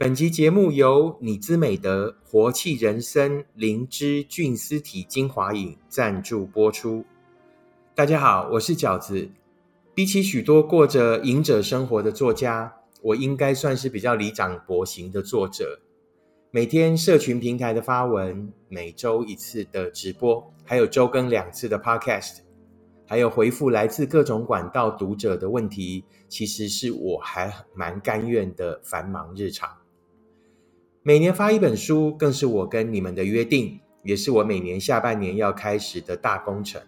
本集节目由你姿美德活气人参灵芝菌丝体精华饮赞助播出。大家好，我是饺子。比起许多过着隐者生活的作家，我应该算是比较离长薄型的作者。每天社群平台的发文，每周一次的直播，还有周更两次的 Podcast，还有回复来自各种管道读者的问题，其实是我还蛮甘愿的繁忙日常。每年发一本书，更是我跟你们的约定，也是我每年下半年要开始的大工程。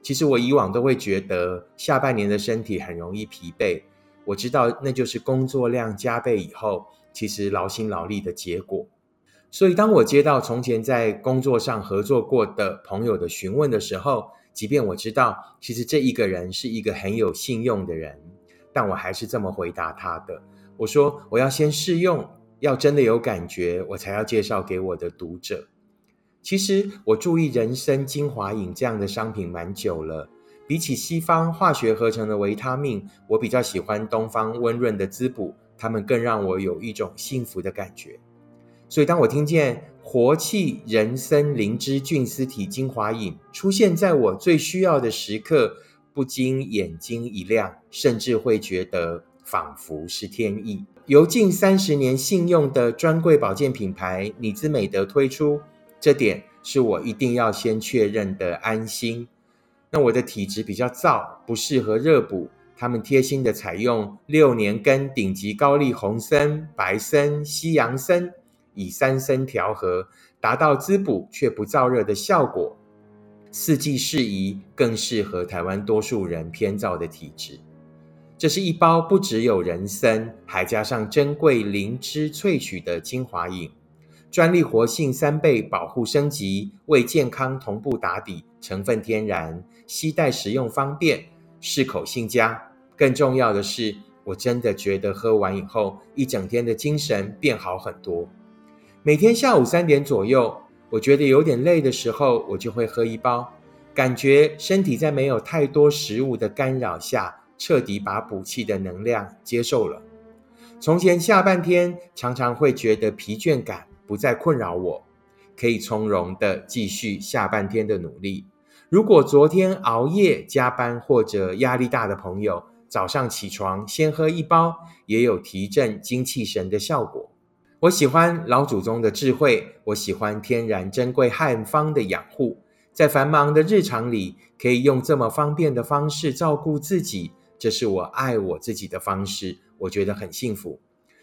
其实我以往都会觉得下半年的身体很容易疲惫，我知道那就是工作量加倍以后，其实劳心劳力的结果。所以当我接到从前在工作上合作过的朋友的询问的时候，即便我知道其实这一个人是一个很有信用的人，但我还是这么回答他的：我说我要先试用。要真的有感觉，我才要介绍给我的读者。其实我注意人参精华饮这样的商品蛮久了。比起西方化学合成的维他命，我比较喜欢东方温润的滋补，它们更让我有一种幸福的感觉。所以当我听见活气人参灵芝菌丝体精华饮出现在我最需要的时刻，不禁眼睛一亮，甚至会觉得仿佛是天意。由近三十年信用的专柜保健品牌你姿美德推出，这点是我一定要先确认的安心。那我的体质比较燥，不适合热补，他们贴心的采用六年根顶级高丽红参、白参、西洋参，以三参调和，达到滋补却不燥热的效果。四季适宜，更适合台湾多数人偏燥的体质。这是一包不只有人参，还加上珍贵灵芝萃取的精华饮，专利活性三倍保护升级，为健康同步打底，成分天然，携带食用方便，适口性佳。更重要的是，我真的觉得喝完以后，一整天的精神变好很多。每天下午三点左右，我觉得有点累的时候，我就会喝一包，感觉身体在没有太多食物的干扰下。彻底把补气的能量接受了。从前下半天常常会觉得疲倦感不再困扰我，可以从容的继续下半天的努力。如果昨天熬夜加班或者压力大的朋友，早上起床先喝一包，也有提振精气神的效果。我喜欢老祖宗的智慧，我喜欢天然珍贵汉方的养护，在繁忙的日常里，可以用这么方便的方式照顾自己。这是我爱我自己的方式，我觉得很幸福。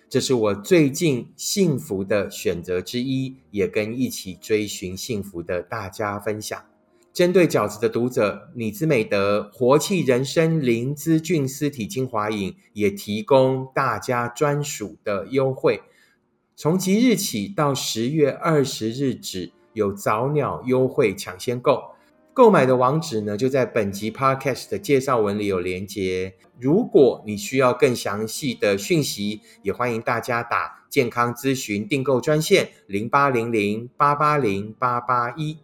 这是我最近幸福的选择之一，也跟一起追寻幸福的大家分享。针对饺子的读者，你之美德活气人参灵芝菌丝体精华饮也提供大家专属的优惠，从即日起到十月二十日止，有早鸟优惠抢先购。购买的网址呢，就在本集 podcast 的介绍文里有连结。如果你需要更详细的讯息，也欢迎大家打健康咨询订购专线零八零零八八零八八一。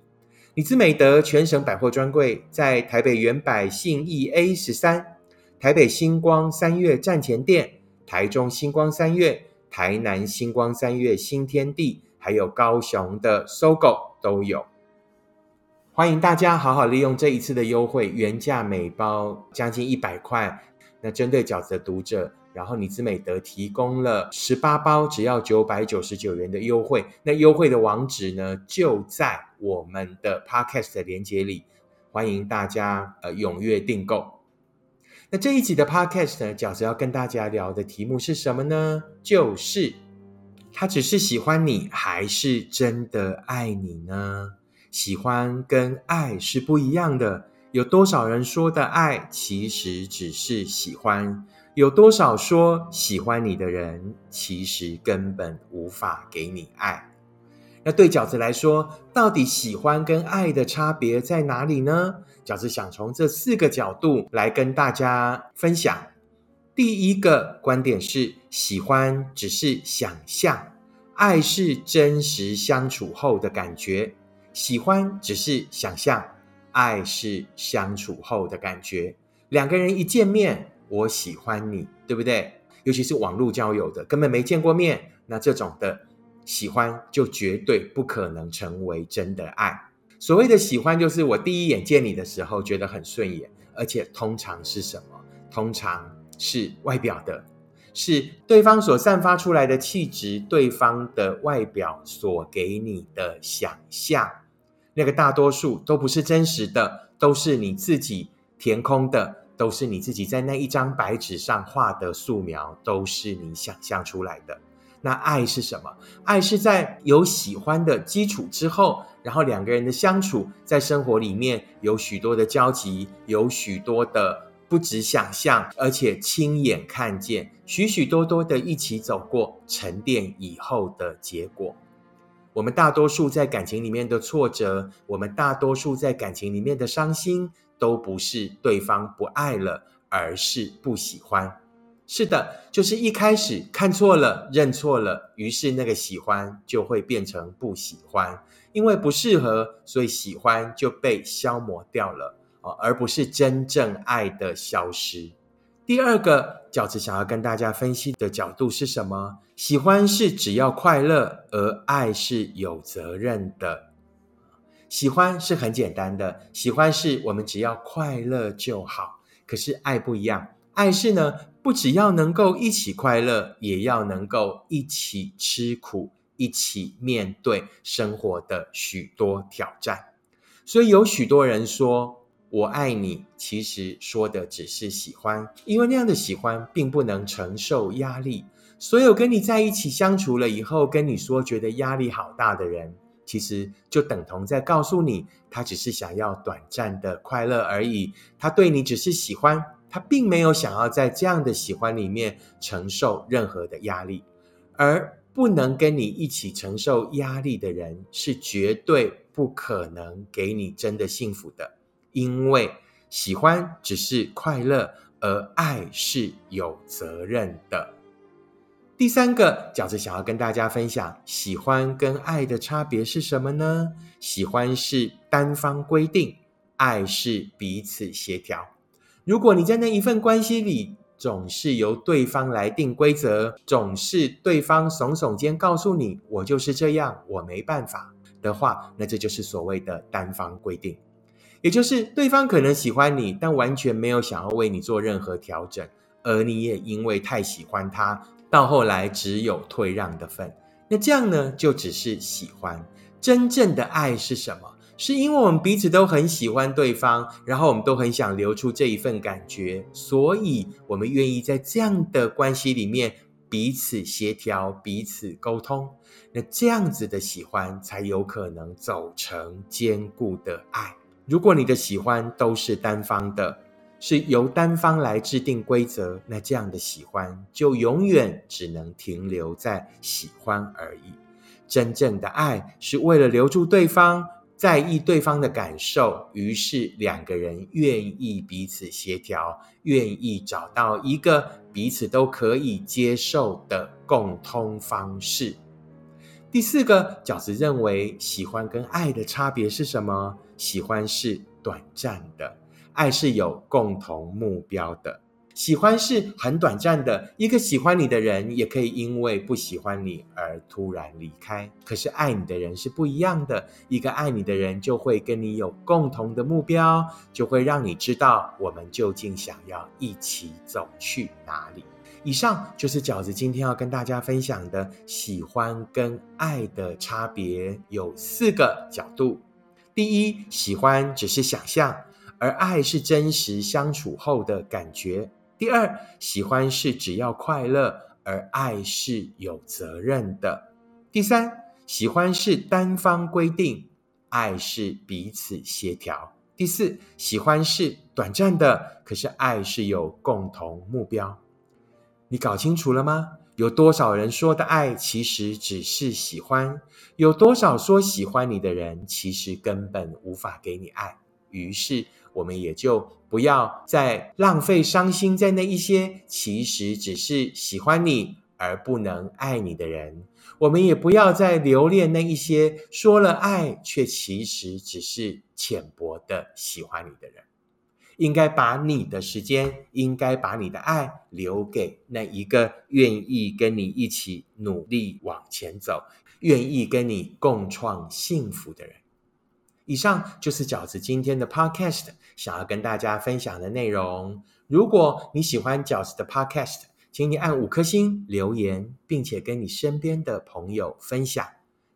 李兹美德全省百货专柜在台北原百信义 A 十三、台北星光三月站前店、台中星光三月、台南星光三月新天地，还有高雄的搜狗都有。欢迎大家好好利用这一次的优惠，原价每包将近一百块。那针对饺子的读者，然后你之美德提供了十八包，只要九百九十九元的优惠。那优惠的网址呢，就在我们的 Podcast 的连接里，欢迎大家呃踊跃订购。那这一集的 Podcast 呢，饺子要跟大家聊的题目是什么呢？就是他只是喜欢你，还是真的爱你呢？喜欢跟爱是不一样的。有多少人说的爱，其实只是喜欢；有多少说喜欢你的人，其实根本无法给你爱。那对饺子来说，到底喜欢跟爱的差别在哪里呢？饺子想从这四个角度来跟大家分享。第一个观点是，喜欢只是想象，爱是真实相处后的感觉。喜欢只是想象，爱是相处后的感觉。两个人一见面，我喜欢你，对不对？尤其是网络交友的，根本没见过面，那这种的喜欢就绝对不可能成为真的爱。所谓的喜欢，就是我第一眼见你的时候觉得很顺眼，而且通常是什么？通常是外表的，是对方所散发出来的气质，对方的外表所给你的想象，那个大多数都不是真实的，都是你自己填空的，都是你自己在那一张白纸上画的素描，都是你想象出来的。那爱是什么？爱是在有喜欢的基础之后，然后两个人的相处，在生活里面有许多的交集，有许多的不止想象，而且亲眼看见，许许多多的一起走过沉淀以后的结果。我们大多数在感情里面的挫折，我们大多数在感情里面的伤心，都不是对方不爱了，而是不喜欢。是的，就是一开始看错了、认错了，于是那个喜欢就会变成不喜欢，因为不适合，所以喜欢就被消磨掉了哦，而不是真正爱的消失。第二个饺子想要跟大家分析的角度是什么？喜欢是只要快乐，而爱是有责任的。喜欢是很简单的，喜欢是我们只要快乐就好，可是爱不一样，爱是呢。不只要能够一起快乐，也要能够一起吃苦，一起面对生活的许多挑战。所以有许多人说“我爱你”，其实说的只是喜欢，因为那样的喜欢并不能承受压力。所有跟你在一起相处了以后，跟你说觉得压力好大的人，其实就等同在告诉你，他只是想要短暂的快乐而已，他对你只是喜欢。他并没有想要在这样的喜欢里面承受任何的压力，而不能跟你一起承受压力的人，是绝对不可能给你真的幸福的。因为喜欢只是快乐，而爱是有责任的。第三个饺子想要跟大家分享，喜欢跟爱的差别是什么呢？喜欢是单方规定，爱是彼此协调。如果你在那一份关系里总是由对方来定规则，总是对方耸耸肩告诉你“我就是这样，我没办法”的话，那这就是所谓的单方规定，也就是对方可能喜欢你，但完全没有想要为你做任何调整，而你也因为太喜欢他，到后来只有退让的份。那这样呢，就只是喜欢。真正的爱是什么？是因为我们彼此都很喜欢对方，然后我们都很想留出这一份感觉，所以我们愿意在这样的关系里面彼此协调、彼此沟通。那这样子的喜欢才有可能走成坚固的爱。如果你的喜欢都是单方的，是由单方来制定规则，那这样的喜欢就永远只能停留在喜欢而已。真正的爱是为了留住对方。在意对方的感受，于是两个人愿意彼此协调，愿意找到一个彼此都可以接受的共通方式。第四个饺子认为，喜欢跟爱的差别是什么？喜欢是短暂的，爱是有共同目标的。喜欢是很短暂的，一个喜欢你的人也可以因为不喜欢你而突然离开。可是爱你的人是不一样的，一个爱你的人就会跟你有共同的目标，就会让你知道我们究竟想要一起走去哪里。以上就是饺子今天要跟大家分享的喜欢跟爱的差别，有四个角度。第一，喜欢只是想象，而爱是真实相处后的感觉。第二，喜欢是只要快乐，而爱是有责任的。第三，喜欢是单方规定，爱是彼此协调。第四，喜欢是短暂的，可是爱是有共同目标。你搞清楚了吗？有多少人说的爱其实只是喜欢？有多少说喜欢你的人，其实根本无法给你爱？于是。我们也就不要再浪费伤心在那一些其实只是喜欢你而不能爱你的人，我们也不要再留恋那一些说了爱却其实只是浅薄的喜欢你的人，应该把你的时间，应该把你的爱留给那一个愿意跟你一起努力往前走、愿意跟你共创幸福的人。以上就是饺子今天的 Podcast 想要跟大家分享的内容。如果你喜欢饺子的 Podcast，请你按五颗星留言，并且跟你身边的朋友分享。